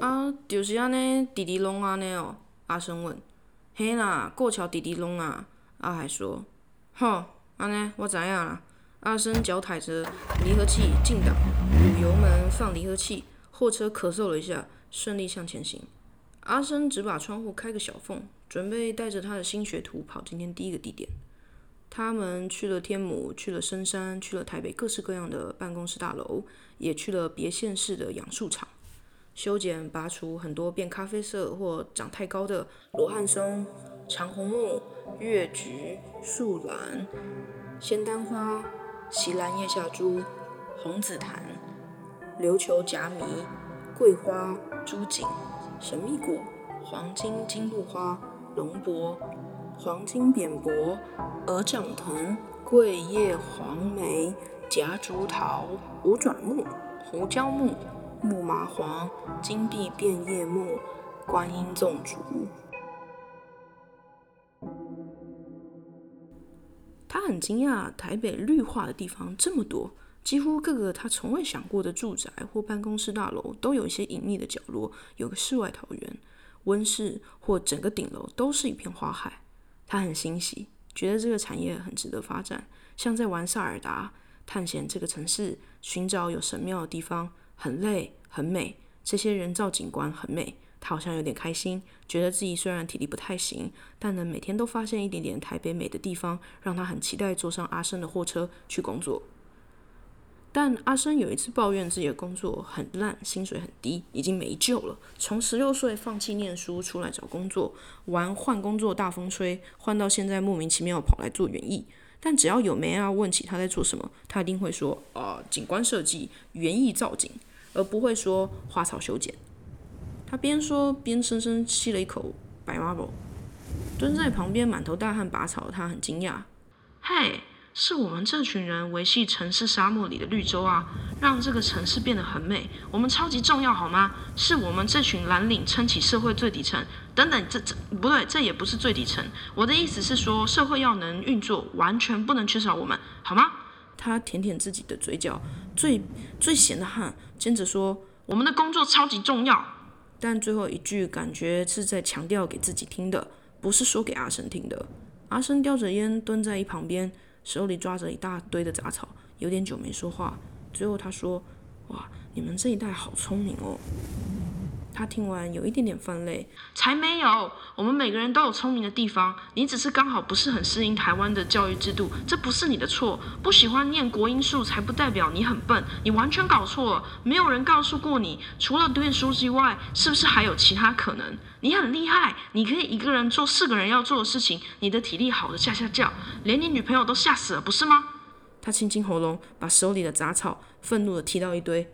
啊，就是安尼，弟弟拢安尼哦。阿生问。嘿啦，过桥弟弟拢啊。阿海说。吼，安尼，我知影啦。阿生脚踩着离合器进档，乳油门放离合器，货车咳嗽了一下，顺利向前行。阿生只把窗户开个小缝，准备带着他的新学徒跑今天第一个地点。他们去了天母，去了深山，去了台北各式各样的办公室大楼，也去了别县市的养树场，修剪拔除很多变咖啡色或长太高的罗汉松、长红木、月菊、树兰、仙丹花。西兰叶下珠、红紫檀、琉球夹迷、桂花、朱槿、神秘果、黄金金露花、龙柏、黄金扁柏、鹅掌藤、桂叶黄梅、夹竹桃、五转木、胡椒木、木麻黄、金碧变叶木、观音粽竹。他很惊讶，台北绿化的地方这么多，几乎各个他从未想过的住宅或办公室大楼都有一些隐秘的角落，有个世外桃源，温室或整个顶楼都是一片花海。他很欣喜，觉得这个产业很值得发展，像在玩萨尔达，探险这个城市，寻找有神庙的地方，很累很美，这些人造景观很美。他好像有点开心，觉得自己虽然体力不太行，但能每天都发现一点点台北美的地方，让他很期待坐上阿生的货车去工作。但阿生有一次抱怨自己的工作很烂，薪水很低，已经没救了。从十六岁放弃念书出来找工作，玩换工作大风吹，换到现在莫名其妙跑来做园艺。但只要有梅啊问起他在做什么，他一定会说：啊，景观设计、园艺造景，而不会说花草修剪。他边说边深深吸了一口白 marble，，蹲在旁边满头大汗拔草。他很惊讶：“嘿，是我们这群人维系城市沙漠里的绿洲啊，让这个城市变得很美。我们超级重要，好吗？是我们这群蓝领撑起社会最底层。等等，这这不对，这也不是最底层。我的意思是说，社会要能运作，完全不能缺少我们，好吗？”他舔舔自己的嘴角，最最咸的汗，接着说：“我们的工作超级重要。”但最后一句感觉是在强调给自己听的，不是说给阿生听的。阿生叼着烟蹲在一旁边，手里抓着一大堆的杂草，有点久没说话。最后他说：“哇，你们这一代好聪明哦。”他听完有一点点泛泪，才没有，我们每个人都有聪明的地方，你只是刚好不是很适应台湾的教育制度，这不是你的错。不喜欢念国音数才不代表你很笨，你完全搞错了。没有人告诉过你，除了念书之外，是不是还有其他可能？你很厉害，你可以一个人做四个人要做的事情，你的体力好的吓吓叫，连你女朋友都吓死了，不是吗？他清清喉咙，把手里的杂草愤怒的踢到一堆。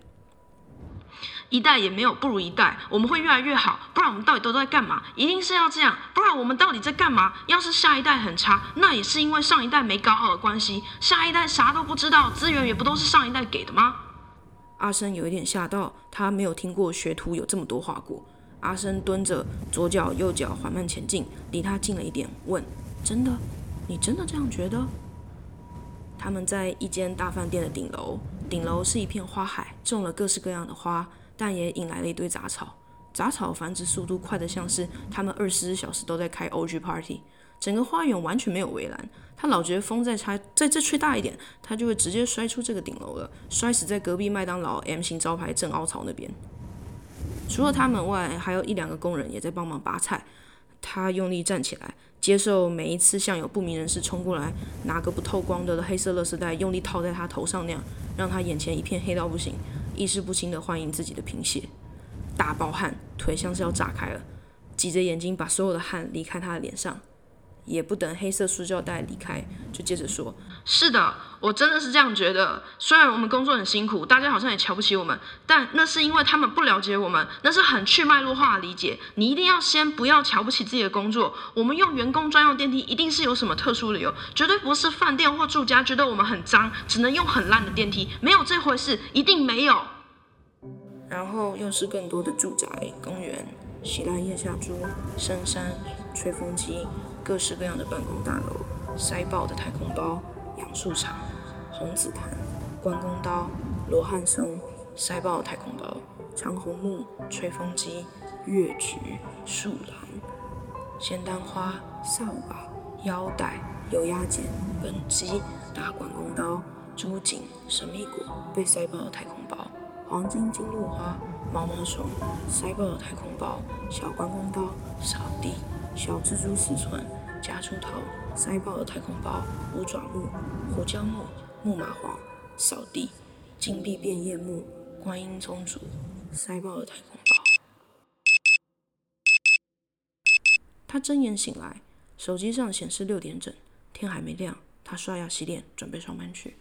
一代也没有不如一代，我们会越来越好，不然我们到底都在干嘛？一定是要这样，不然我们到底在干嘛？要是下一代很差，那也是因为上一代没搞好的关系。下一代啥都不知道，资源也不都是上一代给的吗？阿生有一点吓到，他没有听过学徒有这么多话过。阿生蹲着，左脚右脚缓慢前进，离他近了一点，问：“真的？你真的这样觉得？”他们在一间大饭店的顶楼，顶楼是一片花海，种了各式各样的花。但也引来了一堆杂草，杂草繁殖速度快得像是他们二十四小时都在开 OG party。整个花园完全没有围栏，他老觉得风再吹，在这吹大一点，他就会直接摔出这个顶楼了，摔死在隔壁麦当劳 M 型招牌正凹槽那边。除了他们外，还有一两个工人也在帮忙拔菜。他用力站起来，接受每一次像有不明人士冲过来，拿个不透光的黑色垃圾袋用力套在他头上那样，让他眼前一片黑到不行。意识不清的欢迎自己的贫血，大爆汗，腿像是要炸开了，挤着眼睛把所有的汗离开他的脸上，也不等黑色塑胶袋离开，就接着说：“是的，我真的是这样觉得。虽然我们工作很辛苦，大家好像也瞧不起我们，但那是因为他们不了解我们，那是很去脉络化的理解。你一定要先不要瞧不起自己的工作。我们用员工专用电梯，一定是有什么特殊理由，绝对不是饭店或住家觉得我们很脏，只能用很烂的电梯，没有这回事，一定没有。”然后又是更多的住宅、公园、喜来夜下珠、深山、吹风机、各式各样的办公大楼、塞爆的太空包、养树场、红紫檀、关公刀、罗汉松、塞爆太空包、长红木、吹风机、月菊、树兰、仙丹花、扫把、腰带、油压剪、本机、大关公刀、珠颈、神秘果、被塞爆的太空包、黄金金露花、毛毛虫、塞爆的太空包、小关公刀、扫地、小蜘蛛丝串、夹出头、塞爆了太空包、五爪木、胡椒木、木麻黄、扫地、金币变叶木、观音宗主、塞爆了太空包。他睁眼醒来，手机上显示六点整，天还没亮。他刷牙洗脸，准备上班去。